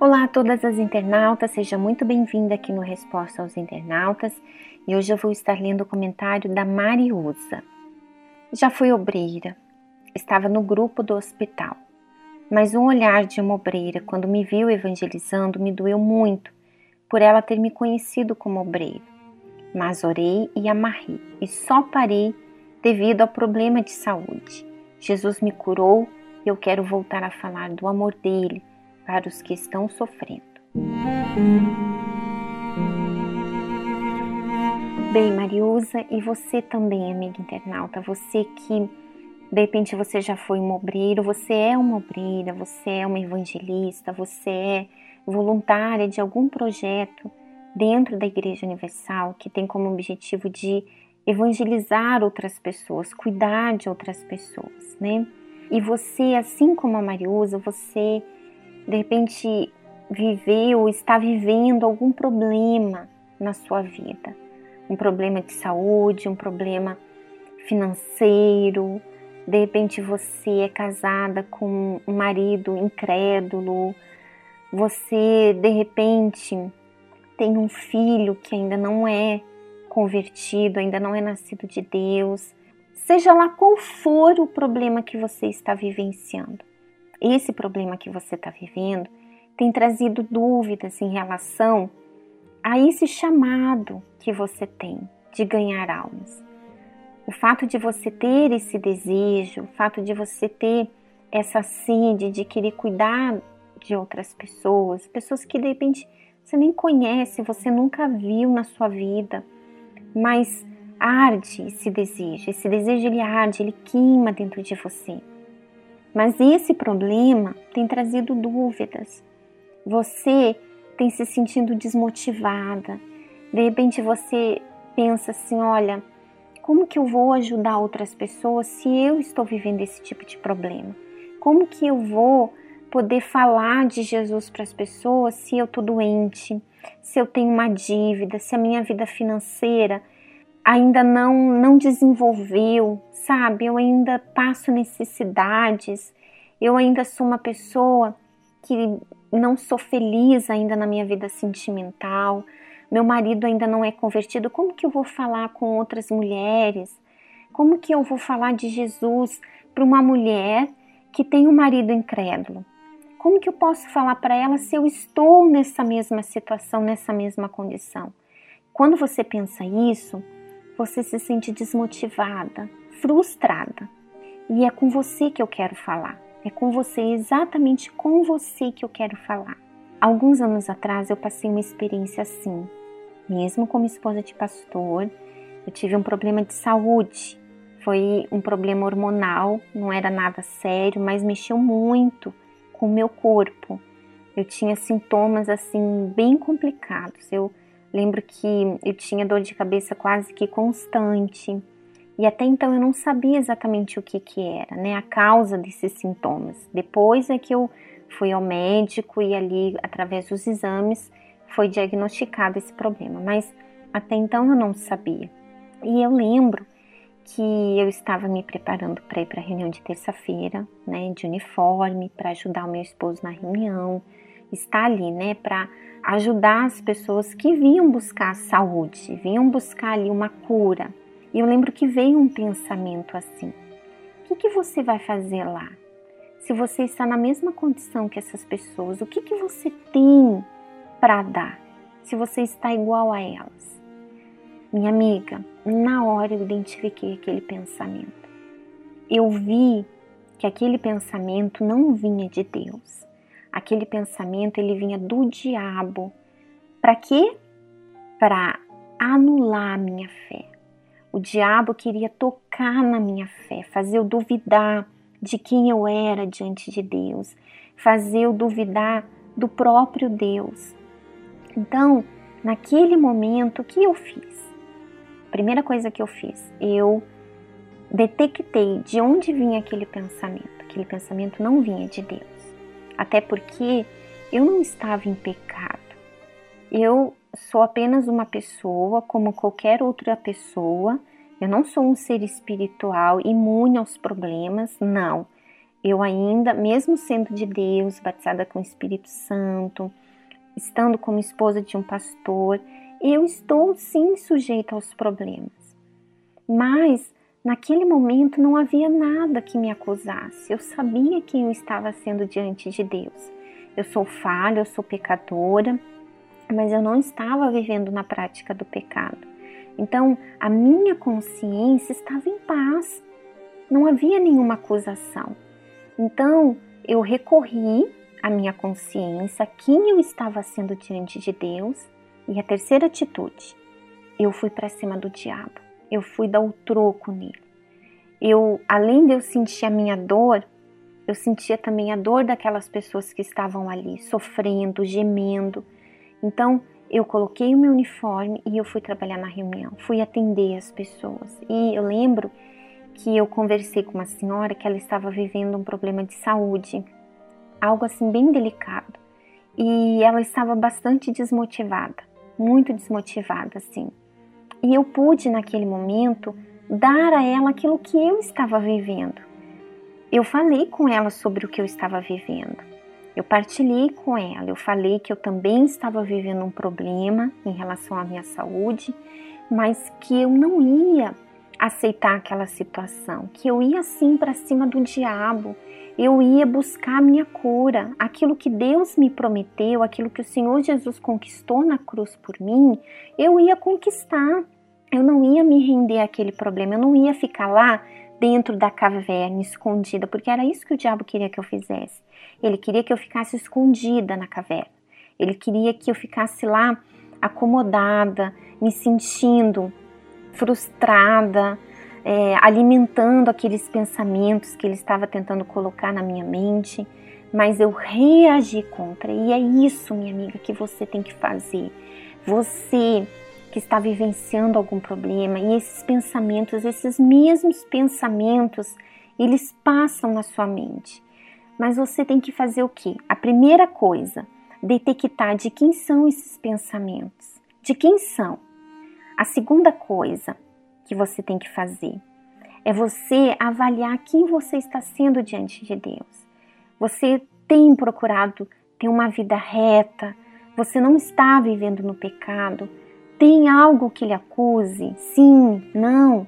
Olá a todas as internautas, seja muito bem-vinda aqui no Resposta aos Internautas e hoje eu vou estar lendo o comentário da Mariusa. Já fui obreira, estava no grupo do hospital, mas um olhar de uma obreira quando me viu evangelizando me doeu muito por ela ter me conhecido como obreira. Mas orei e amarrei e só parei devido ao problema de saúde. Jesus me curou eu quero voltar a falar do amor dele para os que estão sofrendo. Bem, Mariusa, e você também, amiga internauta, você que de repente você já foi um obreiro, você é uma obreira, você é uma evangelista, você é voluntária de algum projeto dentro da Igreja Universal que tem como objetivo de evangelizar outras pessoas, cuidar de outras pessoas, né? E você, assim como a Mariusa, você de repente viveu está vivendo algum problema na sua vida. Um problema de saúde, um problema financeiro. De repente você é casada com um marido incrédulo. Você de repente tem um filho que ainda não é convertido, ainda não é nascido de Deus. Seja lá qual for o problema que você está vivenciando esse problema que você está vivendo tem trazido dúvidas em relação a esse chamado que você tem de ganhar almas. O fato de você ter esse desejo, o fato de você ter essa sede de querer cuidar de outras pessoas, pessoas que de repente você nem conhece, você nunca viu na sua vida, mas arde esse desejo, esse desejo ele arde, ele queima dentro de você. Mas esse problema tem trazido dúvidas. Você tem se sentindo desmotivada. De repente você pensa assim: olha, como que eu vou ajudar outras pessoas se eu estou vivendo esse tipo de problema? Como que eu vou poder falar de Jesus para as pessoas se eu estou doente, se eu tenho uma dívida, se a minha vida financeira ainda não, não desenvolveu, sabe? Eu ainda passo necessidades, eu ainda sou uma pessoa que não sou feliz ainda na minha vida sentimental, meu marido ainda não é convertido. Como que eu vou falar com outras mulheres? Como que eu vou falar de Jesus para uma mulher que tem um marido incrédulo? Como que eu posso falar para ela se eu estou nessa mesma situação, nessa mesma condição? Quando você pensa isso, você se sente desmotivada, frustrada. E é com você que eu quero falar. É com você, exatamente com você que eu quero falar. Alguns anos atrás eu passei uma experiência assim. Mesmo como esposa de pastor, eu tive um problema de saúde. Foi um problema hormonal, não era nada sério, mas mexeu muito com o meu corpo. Eu tinha sintomas assim bem complicados. Eu Lembro que eu tinha dor de cabeça quase que constante. E até então eu não sabia exatamente o que, que era, né? A causa desses sintomas. Depois é que eu fui ao médico e ali, através dos exames, foi diagnosticado esse problema. Mas até então eu não sabia. E eu lembro que eu estava me preparando para ir para a reunião de terça-feira, né, de uniforme, para ajudar o meu esposo na reunião, estar ali, né, para ajudar as pessoas que vinham buscar saúde, vinham buscar ali uma cura. E eu lembro que veio um pensamento assim: o que, que você vai fazer lá? Se você está na mesma condição que essas pessoas, o que, que você tem para dar? Se você está igual a elas? Minha amiga, na hora eu identifiquei aquele pensamento. Eu vi que aquele pensamento não vinha de Deus aquele pensamento ele vinha do diabo. Para quê? Para anular a minha fé. O diabo queria tocar na minha fé, fazer eu duvidar de quem eu era diante de Deus, fazer eu duvidar do próprio Deus. Então, naquele momento, o que eu fiz? Primeira coisa que eu fiz, eu detectei de onde vinha aquele pensamento. Aquele pensamento não vinha de Deus até porque eu não estava em pecado. Eu sou apenas uma pessoa como qualquer outra pessoa. Eu não sou um ser espiritual imune aos problemas, não. Eu ainda, mesmo sendo de Deus, batizada com o Espírito Santo, estando como esposa de um pastor, eu estou sim sujeita aos problemas. Mas naquele momento não havia nada que me acusasse. Eu sabia quem eu estava sendo diante de Deus. Eu sou falha, eu sou pecadora, mas eu não estava vivendo na prática do pecado. Então, a minha consciência estava em paz. Não havia nenhuma acusação. Então, eu recorri à minha consciência, quem eu estava sendo diante de Deus, e a terceira atitude, eu fui para cima do diabo. Eu fui dar o troco nele. Eu, além de eu sentir a minha dor, eu sentia também a dor daquelas pessoas que estavam ali, sofrendo, gemendo. Então, eu coloquei o meu uniforme e eu fui trabalhar na reunião, fui atender as pessoas. E eu lembro que eu conversei com uma senhora que ela estava vivendo um problema de saúde, algo assim bem delicado. E ela estava bastante desmotivada, muito desmotivada assim. E eu pude naquele momento dar a ela aquilo que eu estava vivendo eu falei com ela sobre o que eu estava vivendo. Eu partilhei com ela, eu falei que eu também estava vivendo um problema em relação à minha saúde, mas que eu não ia aceitar aquela situação, que eu ia sim para cima do diabo, eu ia buscar a minha cura, aquilo que Deus me prometeu, aquilo que o Senhor Jesus conquistou na cruz por mim, eu ia conquistar. Eu não ia me render àquele problema, eu não ia ficar lá dentro da caverna, escondida, porque era isso que o diabo queria que eu fizesse. Ele queria que eu ficasse escondida na caverna. Ele queria que eu ficasse lá acomodada, me sentindo frustrada, é, alimentando aqueles pensamentos que ele estava tentando colocar na minha mente. Mas eu reagi contra. E é isso, minha amiga, que você tem que fazer. Você que está vivenciando algum problema e esses pensamentos, esses mesmos pensamentos, eles passam na sua mente. Mas você tem que fazer o quê? A primeira coisa, detectar de quem são esses pensamentos. De quem são? A segunda coisa que você tem que fazer é você avaliar quem você está sendo diante de Deus. Você tem procurado ter uma vida reta, você não está vivendo no pecado, tem algo que lhe acuse? Sim, não.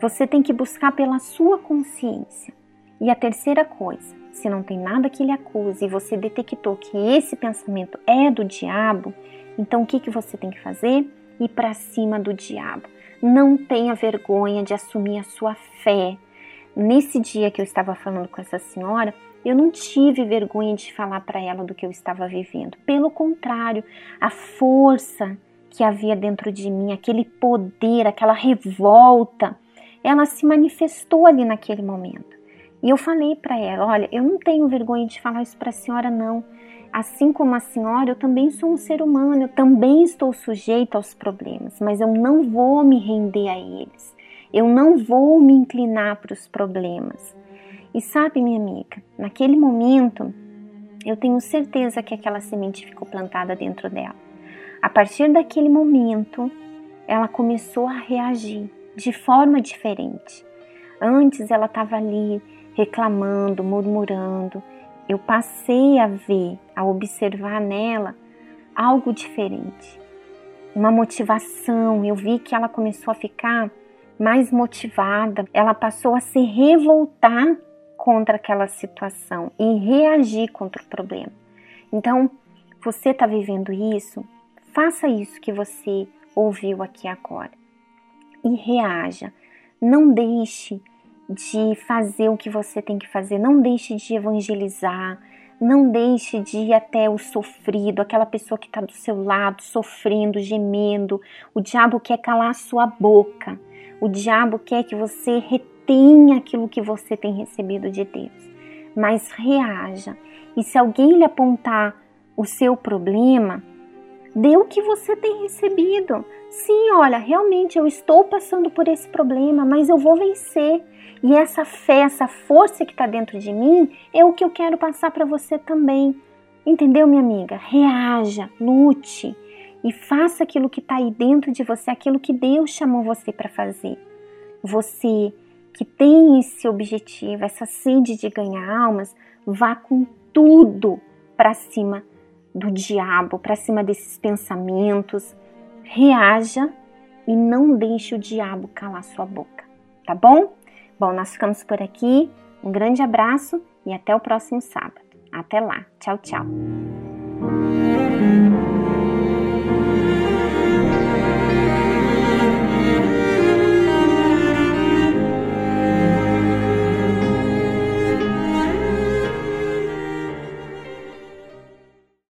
Você tem que buscar pela sua consciência. E a terceira coisa, se não tem nada que lhe acuse e você detectou que esse pensamento é do diabo, então o que, que você tem que fazer? Ir para cima do diabo. Não tenha vergonha de assumir a sua fé. Nesse dia que eu estava falando com essa senhora, eu não tive vergonha de falar para ela do que eu estava vivendo. Pelo contrário, a força que havia dentro de mim, aquele poder, aquela revolta, ela se manifestou ali naquele momento. E eu falei para ela: Olha, eu não tenho vergonha de falar isso para a senhora, não. Assim como a senhora, eu também sou um ser humano, eu também estou sujeito aos problemas, mas eu não vou me render a eles. Eu não vou me inclinar para os problemas. E sabe, minha amiga, naquele momento, eu tenho certeza que aquela semente ficou plantada dentro dela. A partir daquele momento, ela começou a reagir de forma diferente. Antes ela estava ali reclamando, murmurando. Eu passei a ver, a observar nela algo diferente. Uma motivação. Eu vi que ela começou a ficar mais motivada. Ela passou a se revoltar contra aquela situação e reagir contra o problema. Então, você está vivendo isso? Faça isso que você ouviu aqui agora e reaja. Não deixe de fazer o que você tem que fazer, não deixe de evangelizar, não deixe de ir até o sofrido, aquela pessoa que está do seu lado, sofrendo, gemendo. O diabo quer calar a sua boca, o diabo quer que você retenha aquilo que você tem recebido de Deus. Mas reaja, e se alguém lhe apontar o seu problema, Dê o que você tem recebido. Sim, olha, realmente eu estou passando por esse problema, mas eu vou vencer. E essa fé, essa força que está dentro de mim é o que eu quero passar para você também. Entendeu, minha amiga? Reaja, lute e faça aquilo que está aí dentro de você, aquilo que Deus chamou você para fazer. Você que tem esse objetivo, essa sede de ganhar almas, vá com tudo para cima do diabo, para cima desses pensamentos. Reaja e não deixe o diabo calar sua boca, tá bom? Bom, nós ficamos por aqui. Um grande abraço e até o próximo sábado. Até lá. Tchau, tchau.